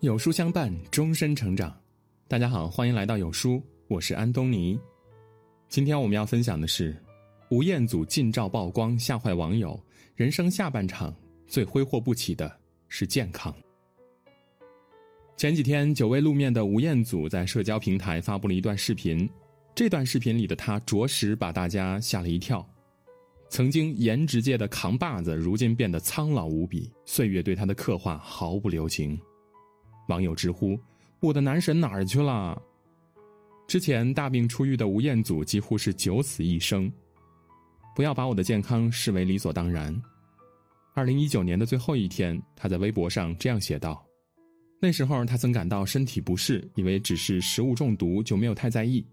有书相伴，终身成长。大家好，欢迎来到有书，我是安东尼。今天我们要分享的是吴彦祖近照曝光，吓坏网友。人生下半场最挥霍不起的是健康。前几天久未露面的吴彦祖在社交平台发布了一段视频，这段视频里的他着实把大家吓了一跳。曾经颜值界的扛把子，如今变得苍老无比，岁月对他的刻画毫不留情。网友直呼：“我的男神哪儿去了？”之前大病初愈的吴彦祖几乎是九死一生。不要把我的健康视为理所当然。二零一九年的最后一天，他在微博上这样写道：“那时候他曾感到身体不适，以为只是食物中毒，就没有太在意。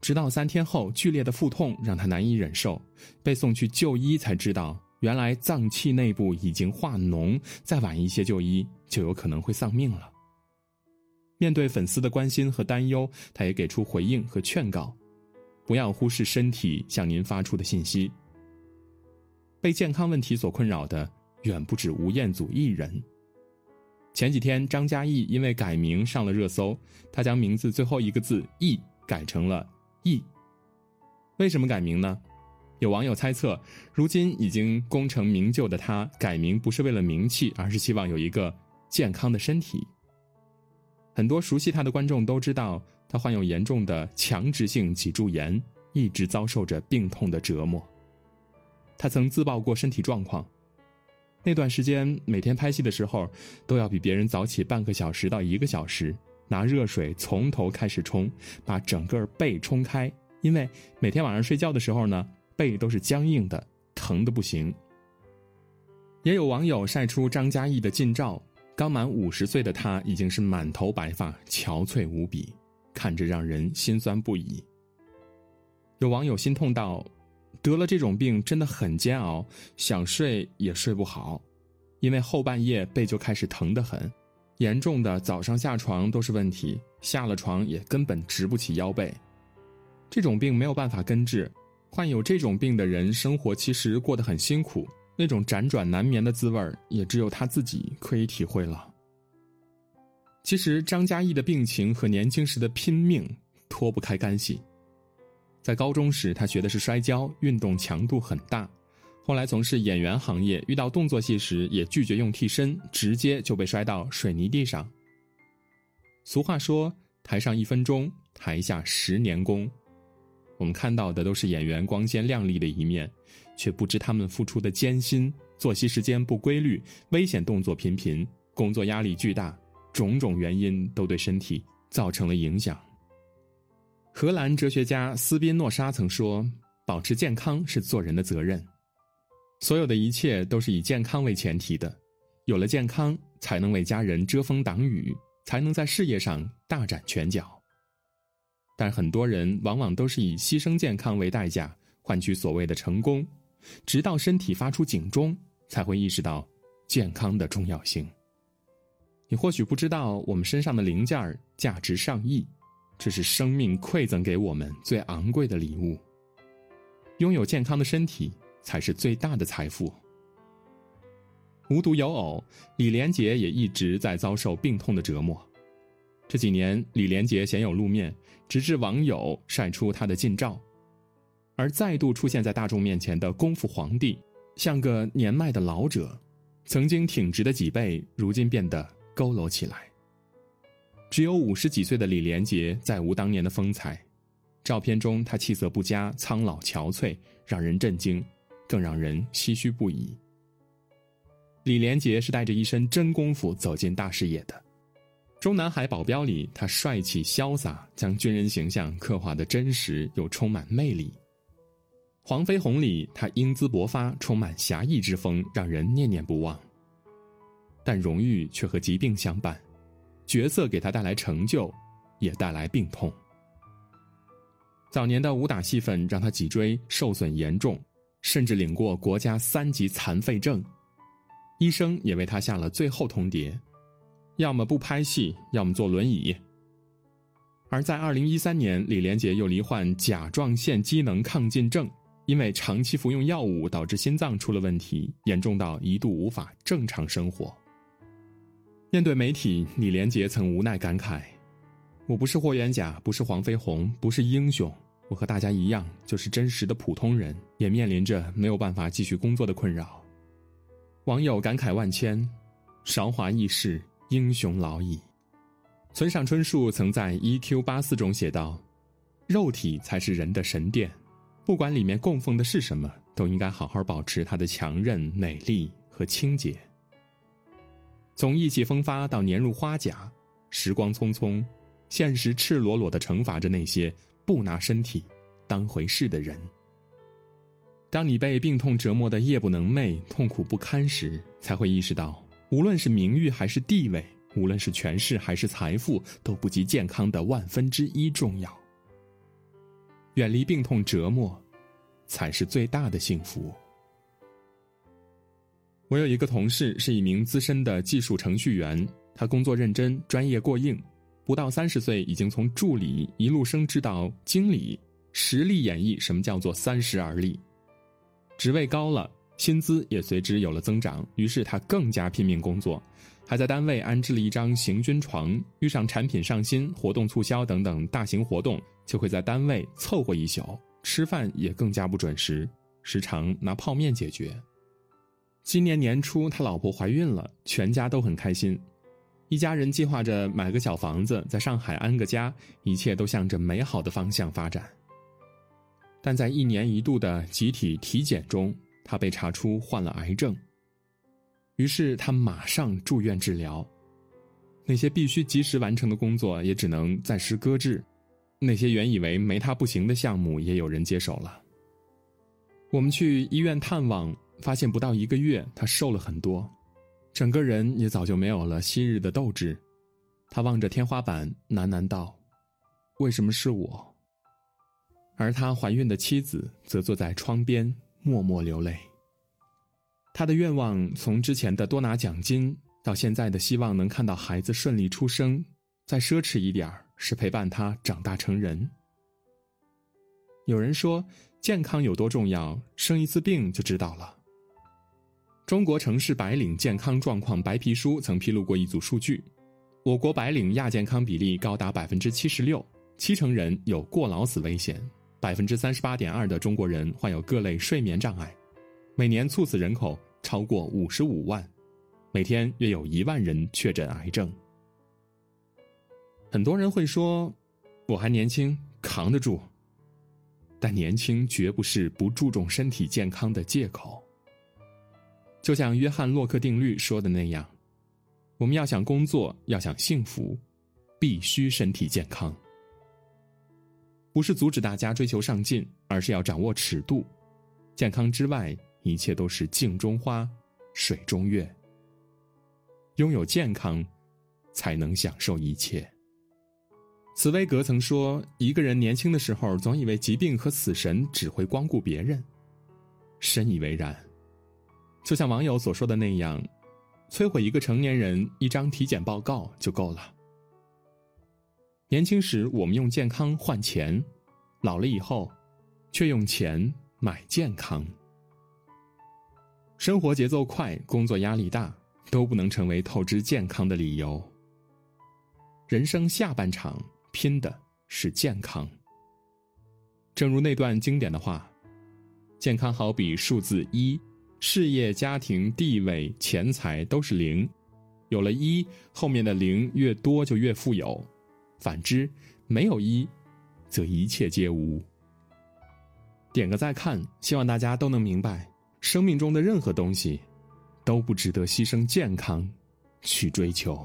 直到三天后，剧烈的腹痛让他难以忍受，被送去就医才知道，原来脏器内部已经化脓，再晚一些就医，就有可能会丧命了。”面对粉丝的关心和担忧，他也给出回应和劝告：不要忽视身体向您发出的信息。被健康问题所困扰的远不止吴彦祖一人。前几天，张嘉译因为改名上了热搜，他将名字最后一个字“易”改成了“易”。为什么改名呢？有网友猜测，如今已经功成名就的他改名不是为了名气，而是希望有一个健康的身体。很多熟悉他的观众都知道，他患有严重的强直性脊柱炎，一直遭受着病痛的折磨。他曾自曝过身体状况，那段时间每天拍戏的时候，都要比别人早起半个小时到一个小时，拿热水从头开始冲，把整个背冲开，因为每天晚上睡觉的时候呢，背都是僵硬的，疼的不行。也有网友晒出张嘉译的近照。刚满五十岁的他已经是满头白发，憔悴无比，看着让人心酸不已。有网友心痛道：“得了这种病真的很煎熬，想睡也睡不好，因为后半夜背就开始疼得很，严重的早上下床都是问题，下了床也根本直不起腰背。这种病没有办法根治，患有这种病的人生活其实过得很辛苦。”那种辗转难眠的滋味也只有他自己可以体会了。其实张嘉译的病情和年轻时的拼命脱不开干系。在高中时，他学的是摔跤，运动强度很大。后来从事演员行业，遇到动作戏时也拒绝用替身，直接就被摔到水泥地上。俗话说：“台上一分钟，台下十年功。”我们看到的都是演员光鲜亮丽的一面，却不知他们付出的艰辛。作息时间不规律，危险动作频频，工作压力巨大，种种原因都对身体造成了影响。荷兰哲学家斯宾诺莎曾说：“保持健康是做人的责任，所有的一切都是以健康为前提的。有了健康，才能为家人遮风挡雨，才能在事业上大展拳脚。”但很多人往往都是以牺牲健康为代价换取所谓的成功，直到身体发出警钟，才会意识到健康的重要性。你或许不知道，我们身上的零件价值上亿，这是生命馈赠给我们最昂贵的礼物。拥有健康的身体才是最大的财富。无独有偶，李连杰也一直在遭受病痛的折磨。这几年，李连杰鲜有露面，直至网友晒出他的近照，而再度出现在大众面前的功夫皇帝，像个年迈的老者，曾经挺直的脊背，如今变得佝偻起来。只有五十几岁的李连杰再无当年的风采，照片中他气色不佳，苍老憔悴，让人震惊，更让人唏嘘不已。李连杰是带着一身真功夫走进大视野的。中南海保镖里，他帅气潇洒，将军人形象刻画的真实又充满魅力。黄飞鸿里，他英姿勃发，充满侠义之风，让人念念不忘。但荣誉却和疾病相伴，角色给他带来成就，也带来病痛。早年的武打戏份让他脊椎受损严重，甚至领过国家三级残废证，医生也为他下了最后通牒。要么不拍戏，要么坐轮椅。而在二零一三年，李连杰又罹患甲状腺机能亢进症，因为长期服用药物导致心脏出了问题，严重到一度无法正常生活。面对媒体，李连杰曾无奈感慨：“我不是霍元甲，不是黄飞鸿，不是英雄，我和大家一样，就是真实的普通人，也面临着没有办法继续工作的困扰。”网友感慨万千：“韶华易逝，英雄老矣。”村上春树曾在《E.Q. 八四》中写道：“肉体才是人的神殿，不管里面供奉的是什么，都应该好好保持它的强韧、美丽和清洁。”从意气风发到年入花甲，时光匆匆，现实赤裸裸的惩罚着那些不拿身体当回事的人。当你被病痛折磨的夜不能寐、痛苦不堪时，才会意识到，无论是名誉还是地位，无论是权势还是财富，都不及健康的万分之一重要。远离病痛折磨，才是最大的幸福。我有一个同事是一名资深的技术程序员，他工作认真、专业过硬，不到三十岁已经从助理一路升职到经理，实力演绎什么叫做三十而立。职位高了，薪资也随之有了增长，于是他更加拼命工作，还在单位安置了一张行军床。遇上产品上新、活动促销等等大型活动，就会在单位凑合一宿，吃饭也更加不准时，时常拿泡面解决。今年年初，他老婆怀孕了，全家都很开心。一家人计划着买个小房子，在上海安个家，一切都向着美好的方向发展。但在一年一度的集体体检中，他被查出患了癌症。于是他马上住院治疗，那些必须及时完成的工作也只能暂时搁置，那些原以为没他不行的项目也有人接手了。我们去医院探望。发现不到一个月，他瘦了很多，整个人也早就没有了昔日的斗志。他望着天花板，喃喃道：“为什么是我？”而他怀孕的妻子则坐在窗边默默流泪。他的愿望从之前的多拿奖金，到现在的希望能看到孩子顺利出生，再奢侈一点是陪伴他长大成人。有人说，健康有多重要，生一次病就知道了。中国城市白领健康状况白皮书曾披露过一组数据：我国白领亚健康比例高达百分之七十六，七成人有过劳死危险，百分之三十八点二的中国人患有各类睡眠障碍，每年猝死人口超过五十五万，每天约有一万人确诊癌症。很多人会说：“我还年轻，扛得住。”但年轻绝不是不注重身体健康的借口。就像约翰洛克定律说的那样，我们要想工作，要想幸福，必须身体健康。不是阻止大家追求上进，而是要掌握尺度。健康之外，一切都是镜中花，水中月。拥有健康，才能享受一切。茨威格曾说：“一个人年轻的时候，总以为疾病和死神只会光顾别人，深以为然。”就像网友所说的那样，摧毁一个成年人一张体检报告就够了。年轻时我们用健康换钱，老了以后，却用钱买健康。生活节奏快，工作压力大，都不能成为透支健康的理由。人生下半场拼的是健康。正如那段经典的话：“健康好比数字一。”事业、家庭、地位、钱财都是零，有了一，后面的零越多就越富有；反之，没有一，则一切皆无。点个再看，希望大家都能明白，生命中的任何东西，都不值得牺牲健康去追求。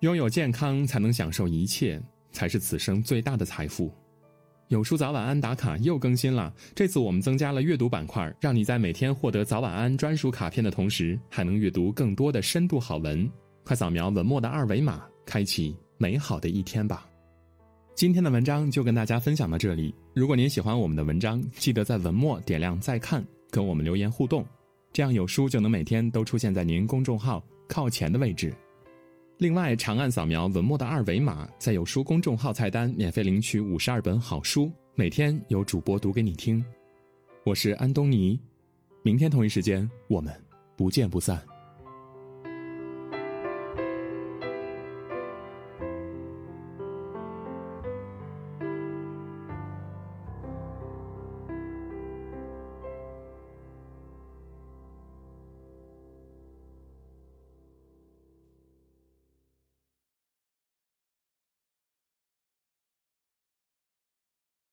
拥有健康，才能享受一切，才是此生最大的财富。有书早晚安打卡又更新了，这次我们增加了阅读板块，让你在每天获得早晚安专属卡片的同时，还能阅读更多的深度好文。快扫描文末的二维码，开启美好的一天吧。今天的文章就跟大家分享到这里。如果您喜欢我们的文章，记得在文末点亮再看，跟我们留言互动，这样有书就能每天都出现在您公众号靠前的位置。另外，长按扫描文末的二维码，在有书公众号菜单免费领取五十二本好书，每天有主播读给你听。我是安东尼，明天同一时间我们不见不散。